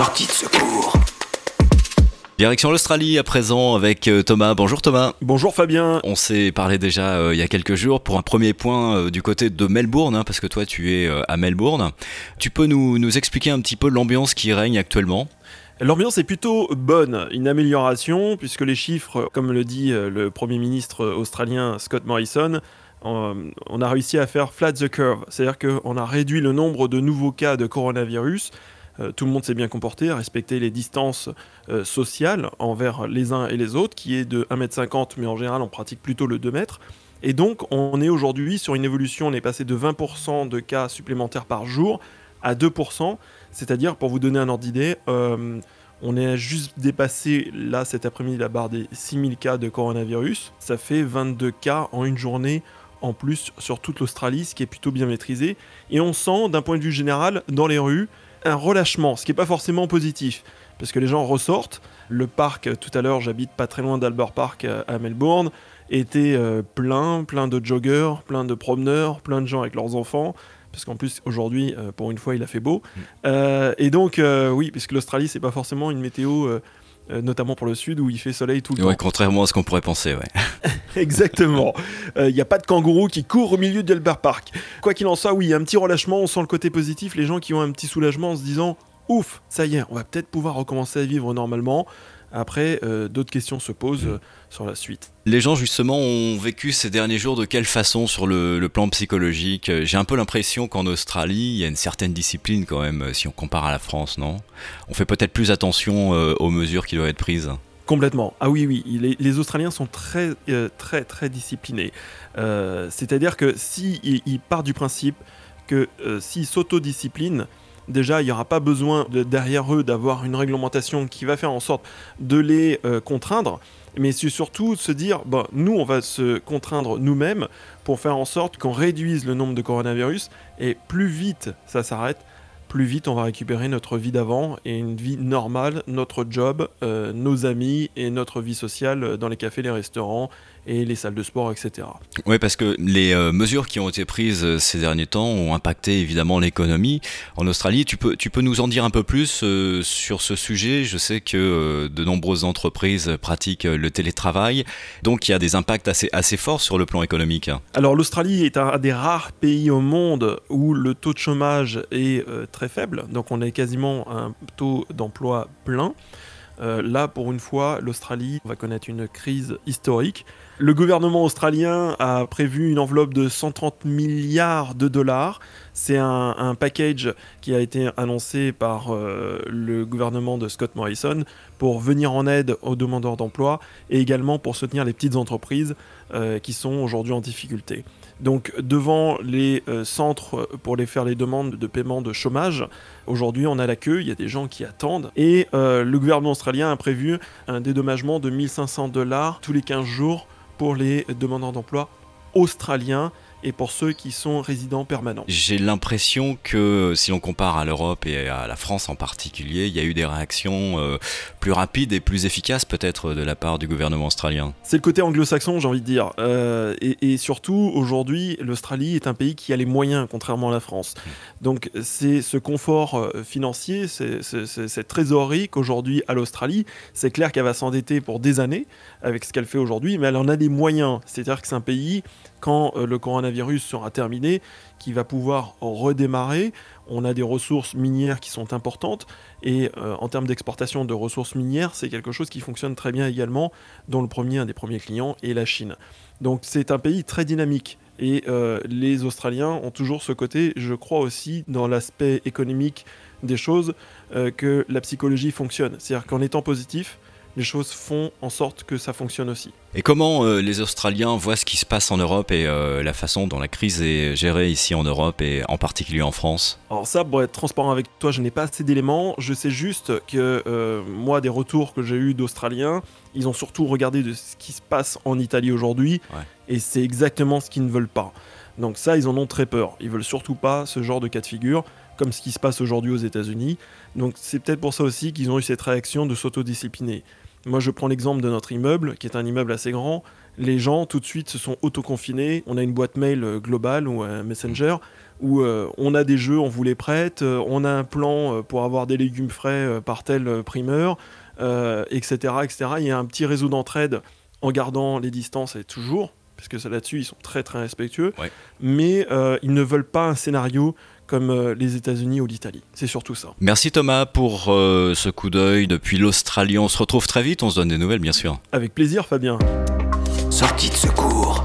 Sortie de secours. Direction l'Australie à présent avec euh, Thomas. Bonjour Thomas. Bonjour Fabien. On s'est parlé déjà euh, il y a quelques jours pour un premier point euh, du côté de Melbourne, hein, parce que toi tu es à Melbourne. Tu peux nous, nous expliquer un petit peu l'ambiance qui règne actuellement? L'ambiance est plutôt bonne, une amélioration, puisque les chiffres, comme le dit le Premier ministre australien Scott Morrison, on a réussi à faire flat the curve, c'est-à-dire qu'on a réduit le nombre de nouveaux cas de coronavirus euh, tout le monde s'est bien comporté, respecté les distances euh, sociales envers les uns et les autres, qui est de 1m50, mais en général on pratique plutôt le 2 m. Et donc on est aujourd'hui sur une évolution, on est passé de 20% de cas supplémentaires par jour à 2%, c'est-à-dire pour vous donner un ordre d'idée, euh, on est juste dépassé là cet après-midi la barre des 6000 cas de coronavirus, ça fait 22 cas en une journée en plus sur toute l'Australie, ce qui est plutôt bien maîtrisé. Et on sent d'un point de vue général dans les rues un relâchement, ce qui n'est pas forcément positif, parce que les gens ressortent. Le parc, tout à l'heure, j'habite pas très loin d'Albert Park euh, à Melbourne, était euh, plein, plein de joggers, plein de promeneurs, plein de gens avec leurs enfants. Parce qu'en plus, aujourd'hui, euh, pour une fois, il a fait beau. Mm. et donc, oui, puisque l'Australie, c'est pas forcément une météo notamment pour le sud où il fait soleil tout le temps. Contrairement à ce qu'on pourrait penser, ouais. Exactement. Il n'y a pas de kangourou qui court au milieu d'Albert Park. Quoi qu'il en soit, oui, il y a un petit relâchement, on sent le côté positif, les gens qui ont un petit soulagement en se disant ouf, ça y est, on va peut-être pouvoir recommencer à vivre normalement. Après, euh, d'autres questions se posent euh, sur la suite. Les gens, justement, ont vécu ces derniers jours de quelle façon sur le, plan psychologique? J'ai un peu l'impression qu'en Australie, il y a une certaine discipline quand même, si on compare à la France, non? On fait peut-être plus attention euh, aux mesures qui doivent être prises. Complètement. Ah oui, oui, les, Australiens sont très, euh, très, très disciplinés. Euh, c'est-à-dire que s'ils si partent du principe que euh, s'ils s'autodisciplinent, déjà, il n'y aura pas besoin de, derrière eux d'avoir une réglementation qui va faire en sorte de les contraindre, mais c'est surtout se dire, bon, nous, on va se contraindre nous-mêmes pour faire en sorte qu'on réduise le nombre de coronavirus, et plus vite ça s'arrête, plus vite on va récupérer notre vie d'avant et une vie normale, notre job, euh, nos amis et notre vie sociale dans les cafés, les restaurants et les salles de sport, etc. Oui, parce que les euh, mesures qui ont été prises euh, ces derniers temps ont impacté évidemment l'économie en Australie. Tu peux, tu peux nous en dire un peu plus sur ce sujet? Je sais que de nombreuses entreprises pratiquent le télétravail, donc il y a des impacts assez, assez forts sur le plan économique. Alors l'Australie est un des rares pays au monde où le taux de chômage est très faible, donc on est quasiment un taux d'emploi plein. Euh, là, pour une fois, l'Australie va connaître une crise historique. Le gouvernement australien a prévu une enveloppe de 130 milliards de dollars. C'est un, package qui a été annoncé par euh, le gouvernement de Scott Morrison pour venir en aide aux demandeurs d'emploi et également pour soutenir les petites entreprises euh, qui sont aujourd'hui en difficulté. Donc devant les euh, centres pour les faire les demandes de paiement de chômage, aujourd'hui on a la queue, il y a des gens qui attendent et le gouvernement australien a prévu un dédommagement de 1500 dollars tous les 15 jours pour les demandeurs d'emploi australiens et pour ceux qui sont résidents permanents. J'ai l'impression que si on compare à l'Europe et à la France en particulier, il y a eu des réactions euh, plus rapides et plus efficaces peut-être de la part du gouvernement australien. C'est le côté anglo-saxon, j'ai envie de dire. Euh, et, surtout, aujourd'hui, l'Australie est un pays qui a les moyens, contrairement à la France. Hmm. Donc c'est ce confort euh, financier, cette trésorerie qu'aujourd'hui à l'Australie, c'est clair qu'elle va s'endetter pour des années avec ce qu'elle fait aujourd'hui, mais elle en a les moyens. C'est-à-dire que c'est un pays quand le coronavirus virus sera terminé, qui va pouvoir redémarrer. On a des ressources minières qui sont importantes et euh, en termes d'exportation de ressources minières, c'est quelque chose qui fonctionne très bien également, dont le premier, un des premiers clients est la Chine. Donc c'est un pays très dynamique. Et euh, les Australiens ont toujours ce côté, je crois aussi, dans l'aspect économique des choses, euh, que la psychologie fonctionne. C'est-à-dire qu'en étant positif, les choses font en sorte que ça fonctionne aussi. Et comment euh, les Australiens voient ce qui se passe en Europe et euh, la façon dont la crise est gérée ici en Europe et en particulier en France? Alors ça, pour être transparent avec toi, je n'ai pas assez d'éléments. Je sais juste que euh, moi, des retours que j'ai eus d'Australiens, ils ont surtout regardé de ce qui se passe en Italie aujourd'hui et c'est exactement ce qu'ils ne veulent pas. Donc ça, ils en ont très peur. Ils veulent surtout pas ce genre de cas de figure comme ce qui se passe aujourd'hui aux États-Unis. Donc c'est peut-être pour ça aussi qu'ils ont eu cette réaction de s'autodiscipliner. Moi, je prends l'exemple de notre immeuble, qui est un immeuble assez grand. Les gens, tout de suite, se sont autoconfinés. On a une boîte mail euh, globale ou un messenger où euh, on a des jeux, on vous les prête, euh, on a un plan pour avoir des légumes frais par tel primeur, etc., etc. Il y a un petit réseau d'entraide en gardant les distances et toujours, parce que là-dessus, ils sont très très respectueux. Mais ils ne veulent pas un scénario comme euh, les États-Unis ou l'Italie. C'est surtout ça. Merci Thomas pour euh, ce coup d'œil depuis l'Australie. On se retrouve très vite, on se donne des nouvelles bien sûr. Avec plaisir Fabien. Sortie de secours.